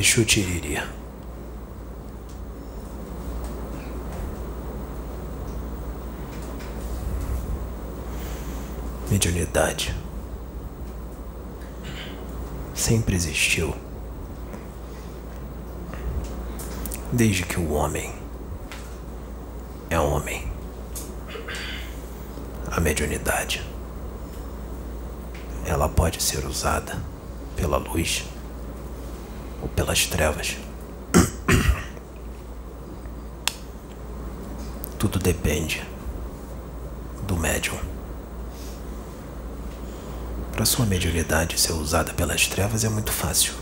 Exu Tiriri. Mediunidade sempre existiu. Desde que o homem é homem. A mediunidade ela pode ser usada pela luz pelas trevas. Tudo depende do médium. Para sua mediunidade ser usada pelas trevas é muito fácil.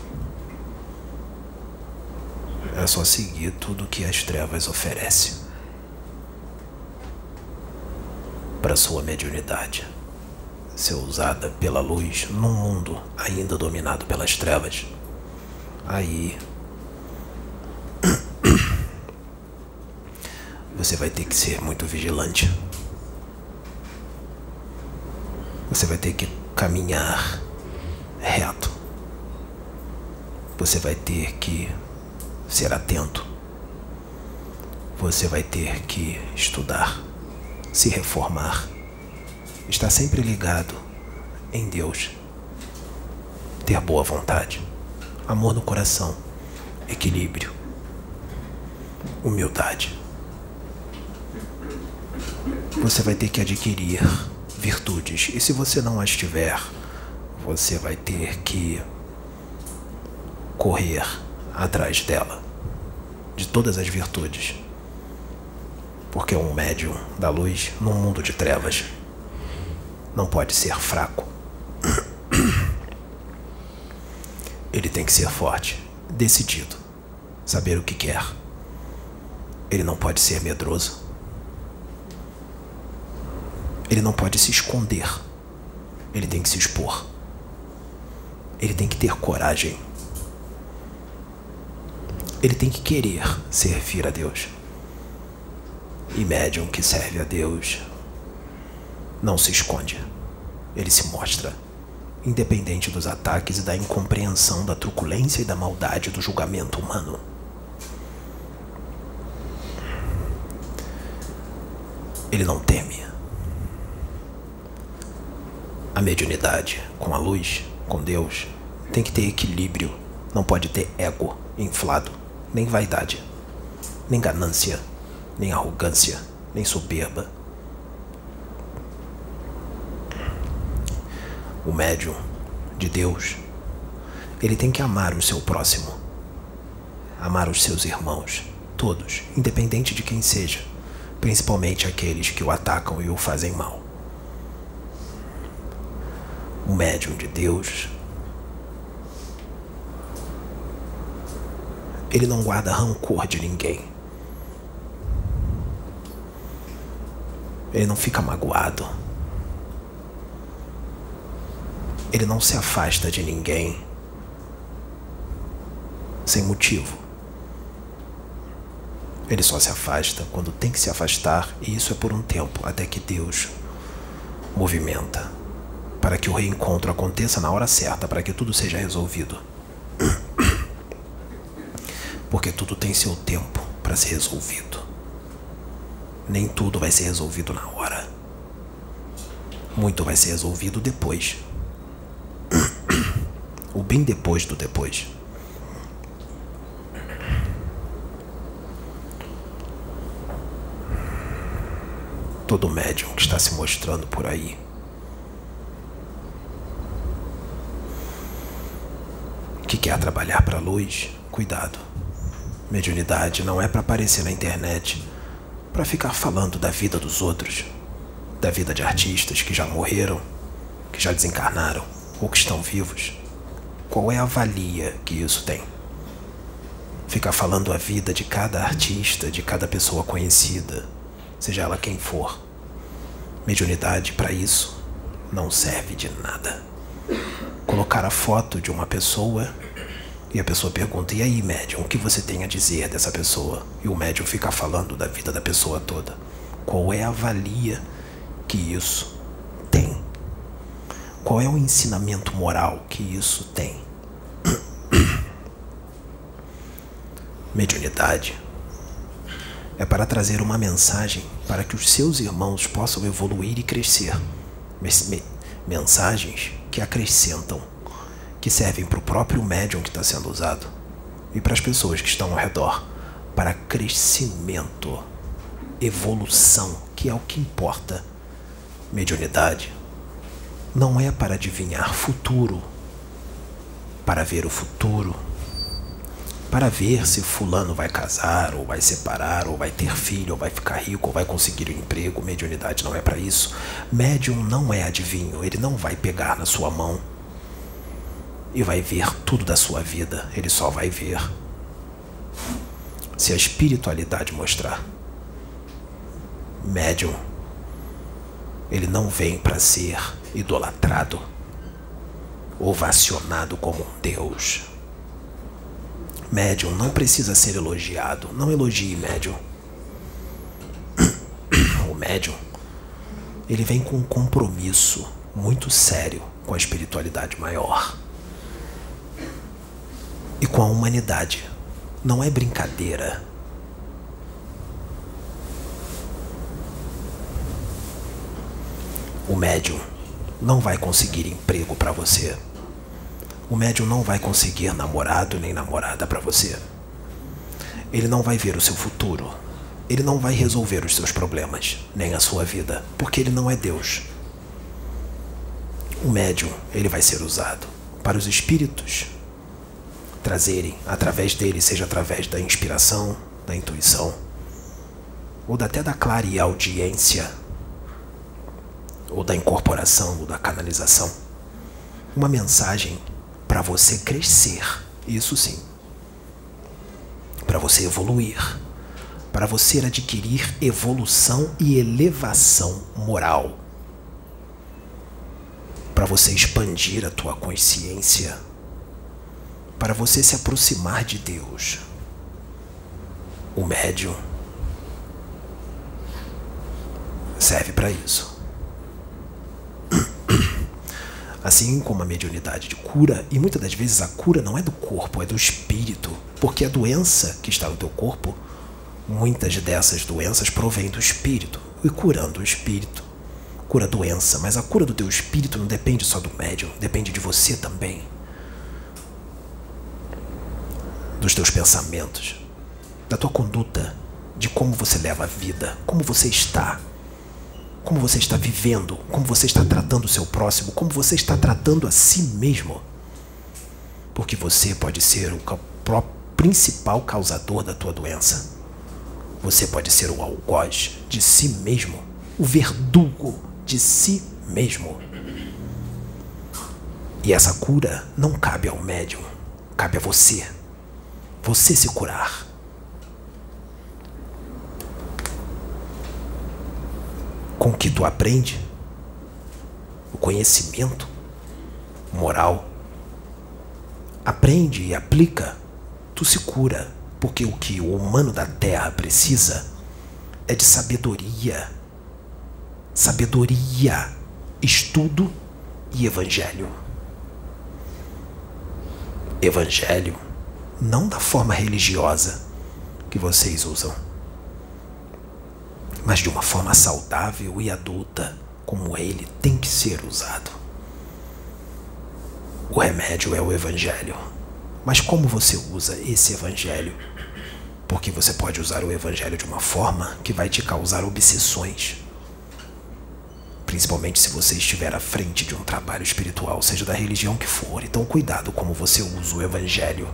É só seguir tudo que as trevas oferecem. Para sua mediunidade ser usada pela luz num mundo ainda dominado pelas trevas, aí você vai ter que ser muito vigilante. Você vai ter que caminhar reto. Você vai ter que ser atento. Você vai ter que estudar, se reformar, estar sempre ligado em Deus, ter boa vontade, amor no coração, equilíbrio, humildade. Você vai ter que adquirir virtudes. E se você não as tiver, você vai ter que correr atrás dela, de todas as virtudes. Porque um médium da luz num mundo de trevas não pode ser fraco. Ele tem que ser forte, decidido, saber o que quer. Ele não pode ser medroso. Ele não pode se esconder. Ele tem que se expor. Ele tem que ter coragem. Ele tem que querer servir a Deus. E médium que serve a Deus não se esconde. Ele se mostra, independente dos ataques e da incompreensão, da truculência e da maldade do julgamento humano. Ele não teme. A mediunidade com a luz, com Deus, tem que ter equilíbrio. Não pode ter ego inflado, nem vaidade, nem ganância, nem arrogância, nem soberba. O médium de Deus, ele tem que amar o seu próximo, amar os seus irmãos, todos, independente de quem seja, principalmente aqueles que o atacam e o fazem mal. O médium de Deus, ele não guarda rancor de ninguém. Ele não fica magoado. Ele não se afasta de ninguém sem motivo. Ele só se afasta quando tem que se afastar, e isso é por um tempo, até que Deus movimenta para que o reencontro aconteça na hora certa, para que tudo seja resolvido. Porque tudo tem seu tempo para ser resolvido. Nem tudo vai ser resolvido na hora. Muito vai ser resolvido depois. Bem depois do depois. Todo médium que está se mostrando por aí que quer trabalhar para a luz, cuidado. Mediunidade não é para aparecer na internet, para ficar falando da vida dos outros, da vida de artistas que já morreram, que já desencarnaram ou que estão vivos. Qual é a valia que isso tem? Ficar falando a vida de cada artista, de cada pessoa conhecida, seja ela quem for. Mediunidade para isso não serve de nada colocar a foto de uma pessoa e a pessoa pergunta: E aí, médium, o que você tem a dizer dessa pessoa? E o médium fica falando da vida da pessoa toda. qual é a valia que isso. Qual é o ensinamento moral que isso tem? Mediunidade é para trazer uma mensagem para que os seus irmãos possam evoluir e crescer. Mensagens que acrescentam, que servem para o próprio médium que está sendo usado e para as pessoas que estão ao redor, para crescimento, evolução, que é o que importa. Mediunidade não é para adivinhar futuro, para ver o futuro para ver se fulano vai casar, ou vai separar, ou vai ter filho, ou vai ficar rico, ou vai conseguir um emprego. Mediunidade não é para isso. Médium não é adivinho, ele não vai pegar na sua mão e vai ver tudo da sua vida, ele só vai ver se a espiritualidade mostrar. Médium, ele não vem para ser idolatrado, ovacionado como um Deus. Médium não precisa ser elogiado. Não elogie médium. O médium, ele vem com um compromisso muito sério com a espiritualidade maior e com a humanidade. Não é brincadeira. O médium não vai conseguir emprego para você o médium não vai conseguir namorado nem namorada para você. Ele não vai ver o seu futuro. Ele não vai resolver os seus problemas, nem a sua vida, porque ele não é Deus. O médium, ele vai ser usado para os espíritos trazerem através dele, seja através da inspiração, da intuição, ou até da clareaudiência, ou da incorporação, ou da canalização, uma mensagem para você crescer, isso sim. Para você evoluir, para você adquirir evolução e elevação moral. Para você expandir a tua consciência, para você se aproximar de Deus. O médium serve para isso assim como a mediunidade de cura, e muitas das vezes a cura não é do corpo, é do espírito, porque a doença que está no teu corpo, muitas dessas doenças provêm do espírito, e curando o espírito, cura a doença, mas a cura do teu espírito não depende só do médium, depende de você também. Dos teus pensamentos, da tua conduta, de como você leva a vida, como você está, como você está vivendo, como você está tratando o seu próximo, como você está tratando a si mesmo. Porque você pode ser o principal causador da tua doença. Você pode ser o algoz de si mesmo, o verdugo de si mesmo. E essa cura não cabe ao médium, cabe a você. Você se curar. Com que tu aprende, o conhecimento moral, aprende e aplica, tu se cura, porque o que o humano da terra precisa é de sabedoria. Sabedoria, estudo e evangelho. Evangelho, não da forma religiosa que vocês usam mas de uma forma saudável e adulta, como ele tem que ser usado. O remédio é o Evangelho. Mas como você usa esse Evangelho? Porque você pode usar o Evangelho de uma forma que vai te causar obsessões. Principalmente se você estiver à frente de um trabalho espiritual, seja da religião que for. Então, cuidado como você usa o Evangelho.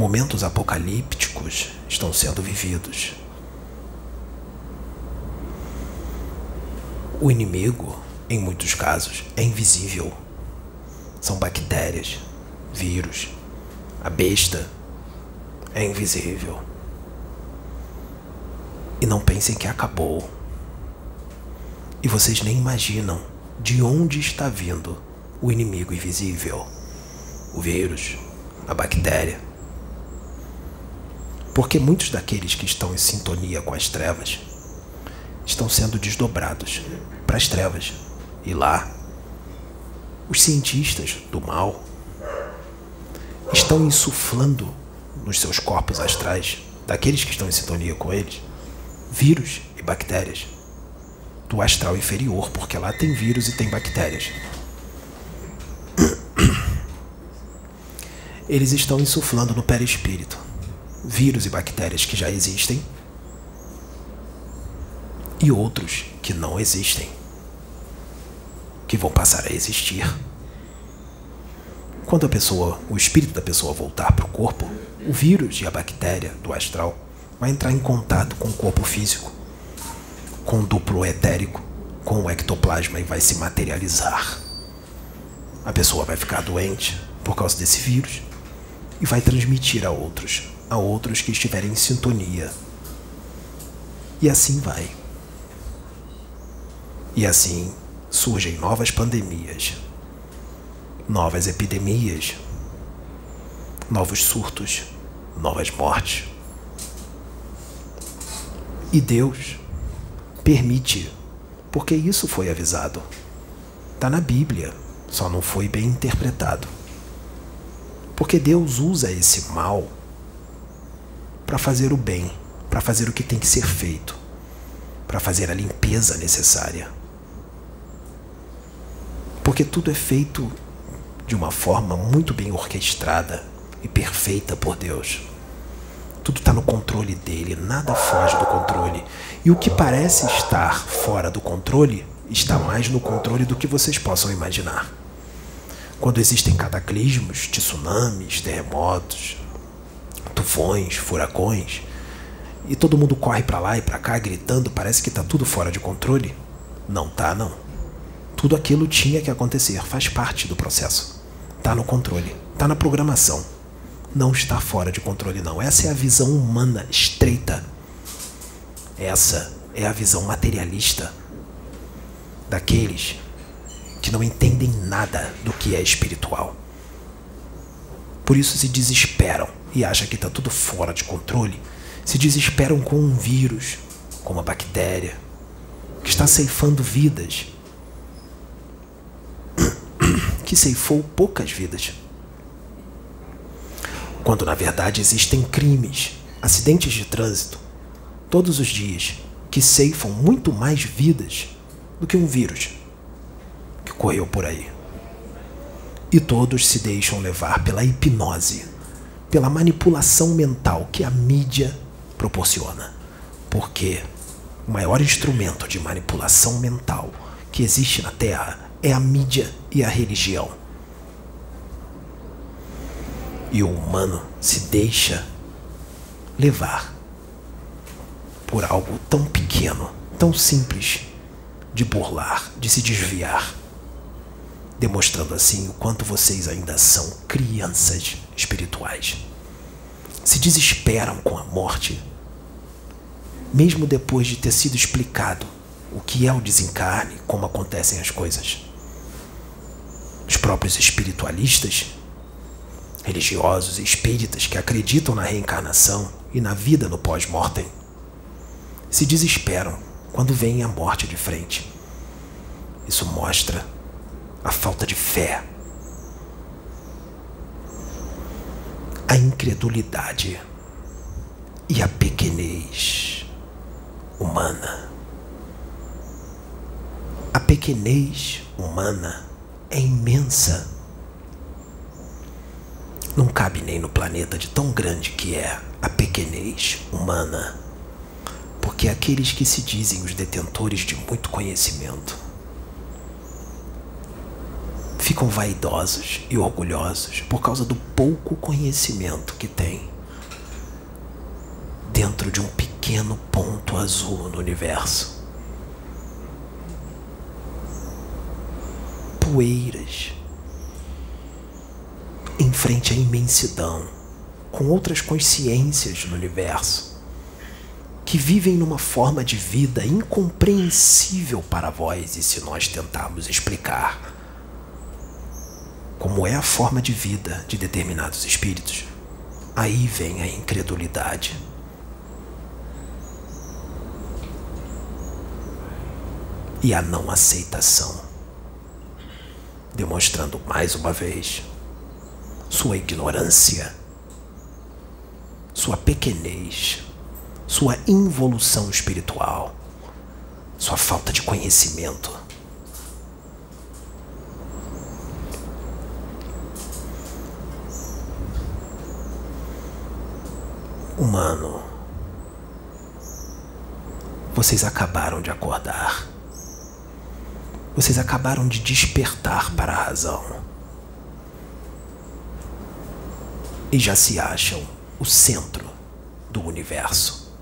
Momentos apocalípticos estão sendo vividos. O inimigo, em muitos casos, é invisível. São bactérias, vírus. A besta é invisível. E não pensem que acabou. E vocês nem imaginam de onde está vindo o inimigo invisível. O vírus, a bactéria Porque muitos daqueles que estão em sintonia com as trevas estão sendo desdobrados para as trevas. E lá, os cientistas do mal estão insuflando nos seus corpos astrais, daqueles que estão em sintonia com eles, vírus e bactérias do astral inferior, porque lá tem vírus e tem bactérias. Eles estão insuflando no perispírito vírus e bactérias que já existem e outros que não existem, que vão passar a existir. Quando a pessoa, o espírito da pessoa voltar para o corpo, o vírus e a bactéria do astral vai entrar em contato com o corpo físico, com o duplo etérico, com o ectoplasma e vai se materializar. A pessoa vai ficar doente por causa desse vírus e vai transmitir a outros, a outros que estiverem em sintonia. E assim vai. E assim surgem novas pandemias, novas epidemias, novos surtos, novas mortes. E Deus permite, porque isso foi avisado. Está na Bíblia, só não foi bem interpretado. Porque Deus usa esse mal para fazer o bem, para fazer o que tem que ser feito, para fazer a limpeza necessária. Porque tudo é feito de uma forma muito bem orquestrada e perfeita por Deus. Tudo está no controle dele, nada foge do controle. E o que parece estar fora do controle está mais no controle do que vocês possam imaginar. Quando existem cataclismos, tsunamis, terremotos, tufões, furacões, e todo mundo corre para lá e para cá gritando, parece que está tudo fora de controle. Não tá, não. Tudo aquilo tinha que acontecer, faz parte do processo. Está no controle, está na programação. Não está fora de controle, não. Essa é a visão humana estreita. Essa é a visão materialista daqueles que não entendem nada do que é espiritual. Por isso se desesperam e acham que está tudo fora de controle. Se desesperam com um vírus, com uma bactéria, que está ceifando vidas que ceifou poucas vidas. Quando na verdade existem crimes, acidentes de trânsito, todos os dias, que ceifam muito mais vidas do que um vírus correu por aí. E todos se deixam levar pela hipnose, pela manipulação mental que a mídia proporciona. Porque o maior instrumento de manipulação mental que existe na Terra é a mídia e a religião. E o humano se deixa levar por algo tão pequeno, tão simples de burlar, de se desviar, demonstrando assim o quanto vocês ainda são crianças espirituais. Se desesperam com a morte, mesmo depois de ter sido explicado o que é o desencarne, como acontecem as coisas os próprios espiritualistas, religiosos e espíritas que acreditam na reencarnação e na vida no pós-mortem, se desesperam quando veem a morte de frente. Isso mostra a falta de fé, a incredulidade e a pequenez humana. A pequenez humana é imensa. Não cabe nem no planeta de tão grande que é a pequenez humana. Porque aqueles que se dizem os detentores de muito conhecimento ficam vaidosos e orgulhosos por causa do pouco conhecimento que têm dentro de um pequeno ponto azul no universo. poeiras em frente à imensidão, com outras consciências no universo, que vivem numa forma de vida incompreensível para vós e se nós tentarmos explicar como é a forma de vida de determinados espíritos, Aí vem a incredulidade. E a não aceitação, demonstrando mais uma vez sua ignorância, sua pequenez, sua involução espiritual, sua falta de conhecimento. Humano, vocês acabaram de acordar. Vocês acabaram de despertar para a razão. E já se acham o centro do universo.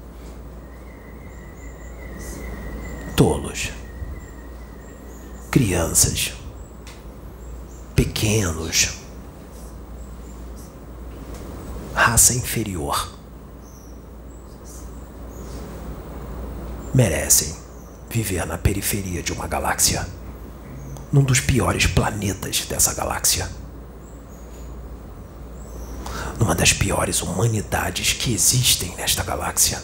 Tolos, crianças, pequenos, raça inferior. Merecem viver na periferia de uma galáxia, num dos piores planetas dessa galáxia, numa das piores humanidades que existem nesta galáxia,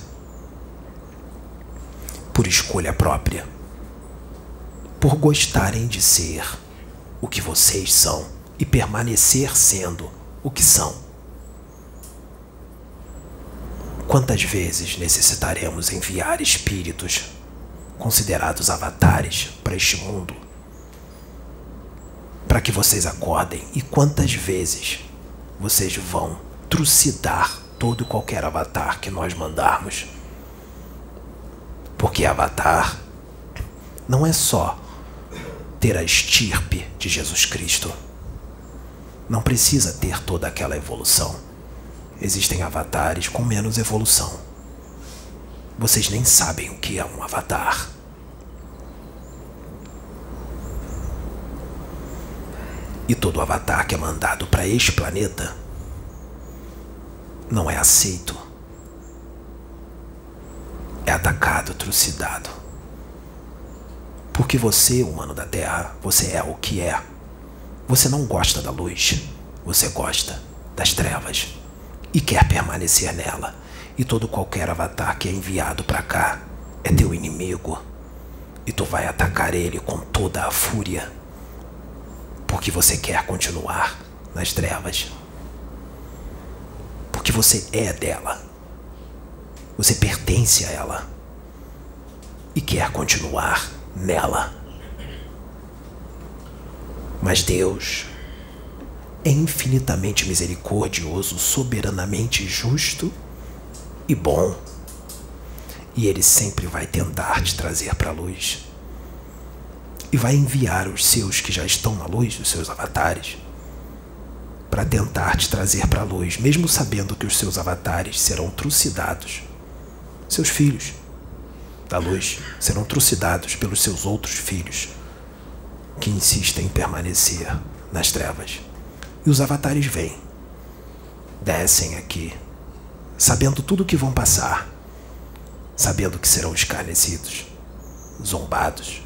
por escolha própria, por gostarem de ser o que vocês são e permanecer sendo o que são. Quantas vezes necessitaremos enviar espíritos, considerados avatares, para este mundo? Para que vocês acordem? E quantas vezes vocês vão trucidar todo e qualquer avatar que nós mandarmos? Porque avatar não é só ter a estirpe de Jesus Cristo. Não precisa ter toda aquela evolução existem avatares com menos evolução. Vocês nem sabem o que é um avatar. E todo avatar que é mandado para este planeta não é aceito. É atacado, trucidado. Porque você, humano da Terra, você é o que é. Você não gosta da luz, você gosta das trevas e quer permanecer nela. E todo qualquer avatar que é enviado para cá é teu inimigo. E tu vai atacar ele com toda a fúria. Porque você quer continuar nas trevas. Porque você é dela. Você pertence a ela. E quer continuar nela. Mas Deus é infinitamente misericordioso, soberanamente justo e bom. E ele sempre vai tentar te trazer para a luz. E vai enviar os seus que já estão na luz, os seus avatares, para tentar te trazer para a luz, mesmo sabendo que os seus avatares serão trucidados. Seus filhos da luz serão trucidados pelos seus outros filhos que insistem em permanecer nas trevas. E os avatares vêm, descem aqui, sabendo tudo o que vão passar, sabendo que serão escarnecidos, zombados,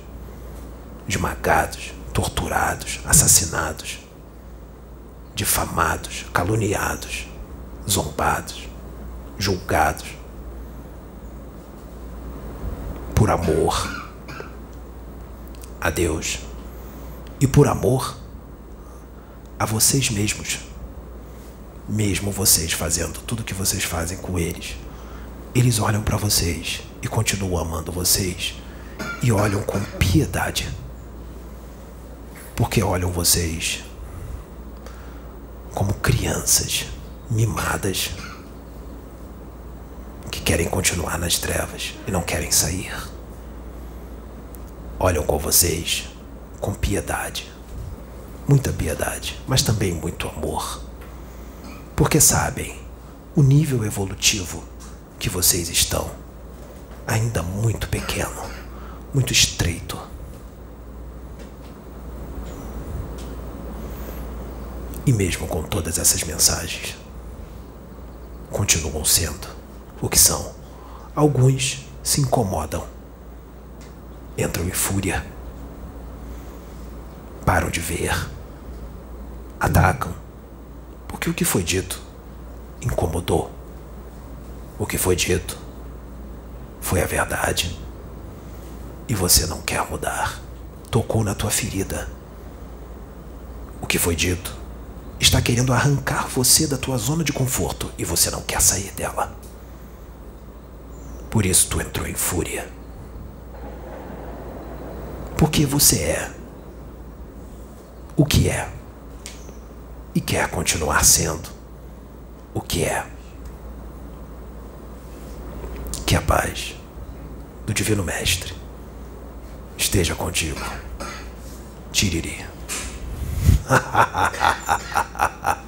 esmagados, torturados, assassinados, difamados, caluniados, zombados, julgados, por amor a Deus e por amor a vocês mesmos. Mesmo vocês fazendo tudo o que vocês fazem com eles, eles olham para vocês e continuam amando vocês e olham com piedade. Porque olham vocês como crianças mimadas que querem continuar nas trevas e não querem sair. Olham com vocês com piedade muita piedade, mas também muito amor. Porque sabem, o nível evolutivo que vocês estão ainda muito pequeno, muito estreito. E mesmo com todas essas mensagens, continuam sendo o que são. Alguns se incomodam, entram em fúria, param de ver atacam. Porque o que foi dito incomodou. O que foi dito foi a verdade. E você não quer mudar. Tocou na tua ferida. O que foi dito está querendo arrancar você da tua zona de conforto e você não quer sair dela. Por isso tu entrou em fúria. Porque você é o que é e quer continuar sendo o que é. Que a paz do Divino Mestre esteja contigo. Tiriri.